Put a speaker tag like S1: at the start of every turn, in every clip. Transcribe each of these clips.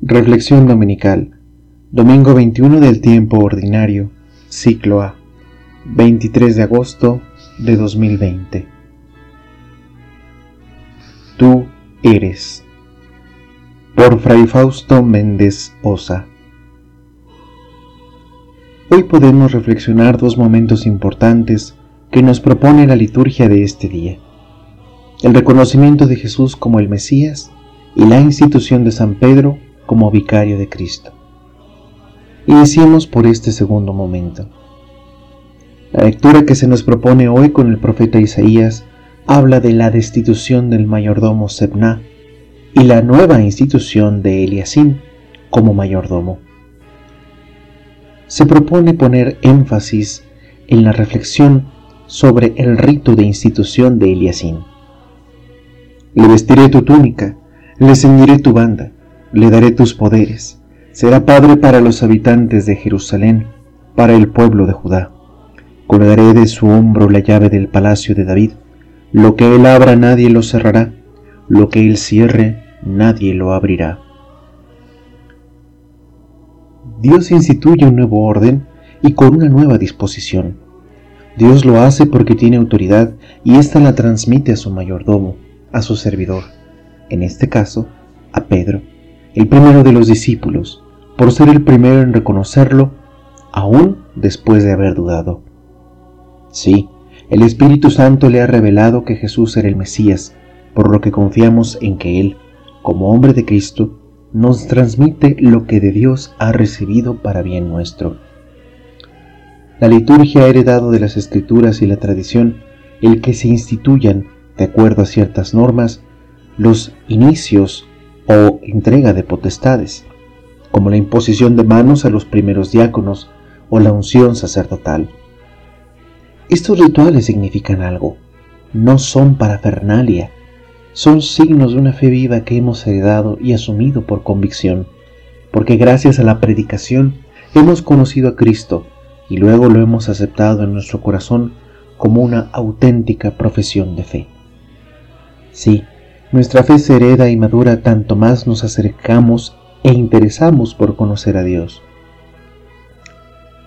S1: Reflexión Dominical, domingo 21 del tiempo ordinario, ciclo A, 23 de agosto de 2020. Tú eres. Por Fray Fausto Méndez Osa. Hoy podemos reflexionar dos momentos importantes que nos propone la liturgia de este día. El reconocimiento de Jesús como el Mesías y la institución de San Pedro como vicario de Cristo. Iniciemos por este segundo momento. La lectura que se nos propone hoy con el profeta Isaías habla de la destitución del mayordomo Sebna y la nueva institución de Eliasín como mayordomo. Se propone poner énfasis en la reflexión sobre el rito de institución de Eliasín. Le vestiré tu túnica, le ceñiré tu banda, le daré tus poderes. Será padre para los habitantes de Jerusalén, para el pueblo de Judá. Colgaré de su hombro la llave del palacio de David. Lo que él abra nadie lo cerrará, lo que él cierre nadie lo abrirá. Dios instituye un nuevo orden y con una nueva disposición. Dios lo hace porque tiene autoridad y ésta la transmite a su mayordomo, a su servidor, en este caso, a Pedro el primero de los discípulos, por ser el primero en reconocerlo, aún después de haber dudado. Sí, el Espíritu Santo le ha revelado que Jesús era el Mesías, por lo que confiamos en que Él, como hombre de Cristo, nos transmite lo que de Dios ha recibido para bien nuestro. La liturgia ha heredado de las escrituras y la tradición el que se instituyan, de acuerdo a ciertas normas, los inicios o entrega de potestades, como la imposición de manos a los primeros diáconos o la unción sacerdotal. Estos rituales significan algo, no son parafernalia, son signos de una fe viva que hemos heredado y asumido por convicción, porque gracias a la predicación hemos conocido a Cristo y luego lo hemos aceptado en nuestro corazón como una auténtica profesión de fe. Sí, nuestra fe se hereda y madura tanto más nos acercamos e interesamos por conocer a Dios.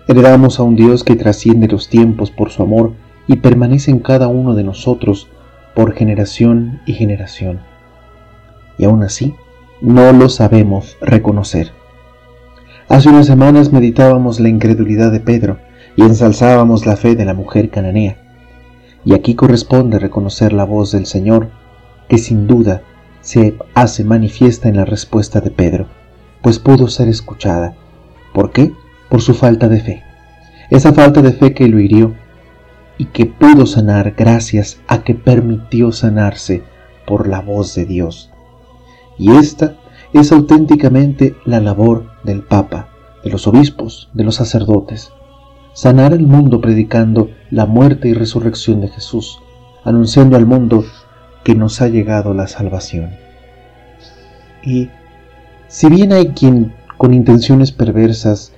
S1: Heredamos a un Dios que trasciende los tiempos por su amor y permanece en cada uno de nosotros por generación y generación. Y aún así, no lo sabemos reconocer. Hace unas semanas meditábamos la incredulidad de Pedro y ensalzábamos la fe de la mujer cananea. Y aquí corresponde reconocer la voz del Señor que sin duda se hace manifiesta en la respuesta de Pedro, pues pudo ser escuchada. ¿Por qué? Por su falta de fe. Esa falta de fe que lo hirió y que pudo sanar gracias a que permitió sanarse por la voz de Dios. Y esta es auténticamente la labor del Papa, de los obispos, de los sacerdotes. Sanar el mundo predicando la muerte y resurrección de Jesús, anunciando al mundo que nos ha llegado la salvación. Y si bien hay quien con intenciones perversas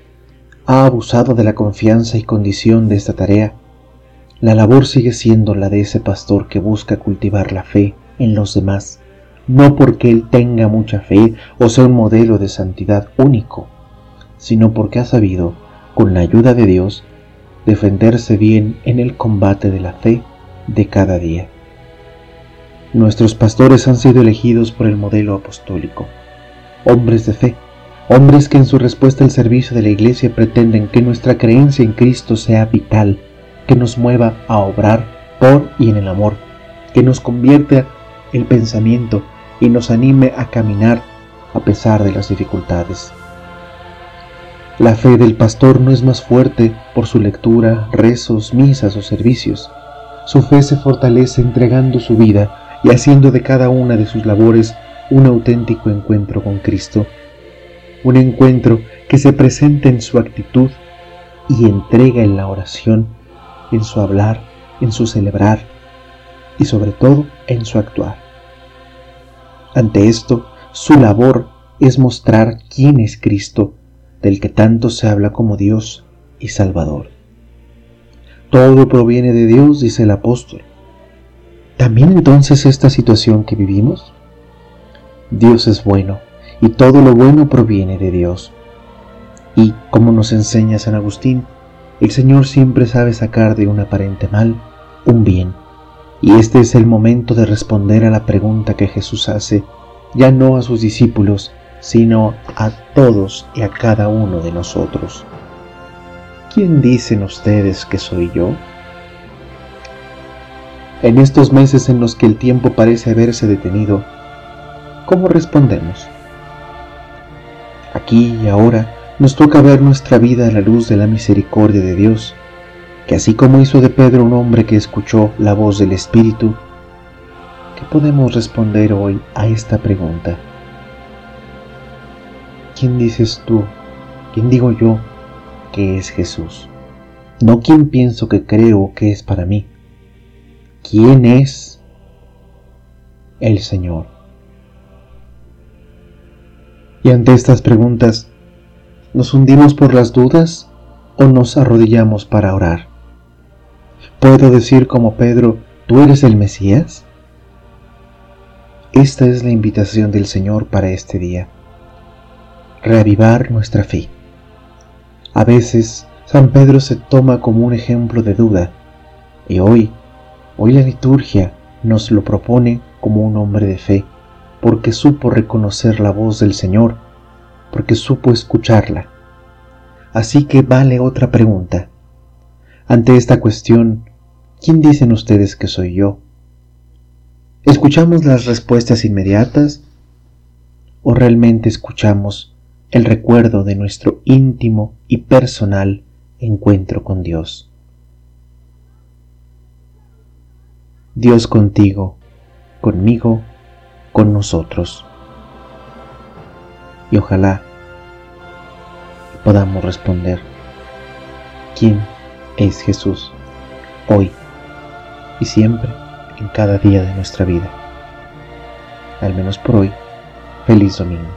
S1: ha abusado de la confianza y condición de esta tarea, la labor sigue siendo la de ese pastor que busca cultivar la fe en los demás, no porque él tenga mucha fe o sea un modelo de santidad único, sino porque ha sabido, con la ayuda de Dios, defenderse bien en el combate de la fe de cada día. Nuestros pastores han sido elegidos por el modelo apostólico, hombres de fe, hombres que en su respuesta al servicio de la Iglesia pretenden que nuestra creencia en Cristo sea vital, que nos mueva a obrar por y en el amor, que nos convierta el pensamiento y nos anime a caminar a pesar de las dificultades. La fe del pastor no es más fuerte por su lectura, rezos, misas o servicios. Su fe se fortalece entregando su vida y haciendo de cada una de sus labores un auténtico encuentro con Cristo, un encuentro que se presenta en su actitud y entrega en la oración, en su hablar, en su celebrar y sobre todo en su actuar. Ante esto, su labor es mostrar quién es Cristo, del que tanto se habla como Dios y Salvador. Todo proviene de Dios, dice el apóstol, ¿También entonces esta situación que vivimos? Dios es bueno y todo lo bueno proviene de Dios. Y, como nos enseña San Agustín, el Señor siempre sabe sacar de un aparente mal un bien. Y este es el momento de responder a la pregunta que Jesús hace, ya no a sus discípulos, sino a todos y a cada uno de nosotros. ¿Quién dicen ustedes que soy yo? En estos meses en los que el tiempo parece haberse detenido, ¿cómo respondemos? Aquí y ahora nos toca ver nuestra vida a la luz de la misericordia de Dios, que así como hizo de Pedro un hombre que escuchó la voz del Espíritu, ¿qué podemos responder hoy a esta pregunta? ¿Quién dices tú? ¿Quién digo yo que es Jesús? No quién pienso que creo que es para mí. ¿Quién es el Señor? Y ante estas preguntas, ¿nos hundimos por las dudas o nos arrodillamos para orar? ¿Puedo decir como Pedro, tú eres el Mesías? Esta es la invitación del Señor para este día. Reavivar nuestra fe. A veces San Pedro se toma como un ejemplo de duda y hoy Hoy la liturgia nos lo propone como un hombre de fe, porque supo reconocer la voz del Señor, porque supo escucharla. Así que vale otra pregunta. Ante esta cuestión, ¿quién dicen ustedes que soy yo? ¿Escuchamos las respuestas inmediatas o realmente escuchamos el recuerdo de nuestro íntimo y personal encuentro con Dios? Dios contigo, conmigo, con nosotros. Y ojalá podamos responder, ¿quién es Jesús? Hoy y siempre, en cada día de nuestra vida. Al menos por hoy, feliz domingo.